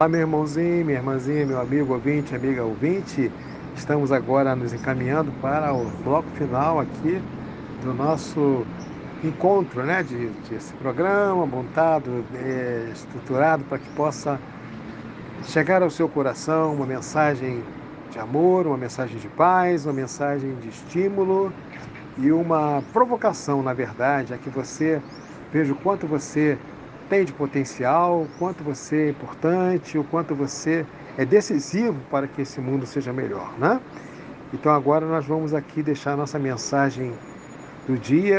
Olá, meu irmãozinho, minha irmãzinha, meu amigo ouvinte, amiga ouvinte. Estamos agora nos encaminhando para o bloco final aqui do nosso encontro, né? De, esse programa montado, é, estruturado para que possa chegar ao seu coração uma mensagem de amor, uma mensagem de paz, uma mensagem de estímulo e uma provocação, na verdade, a que você veja o quanto você tem de potencial, o quanto você é importante, o quanto você é decisivo para que esse mundo seja melhor, né? Então agora nós vamos aqui deixar nossa mensagem do dia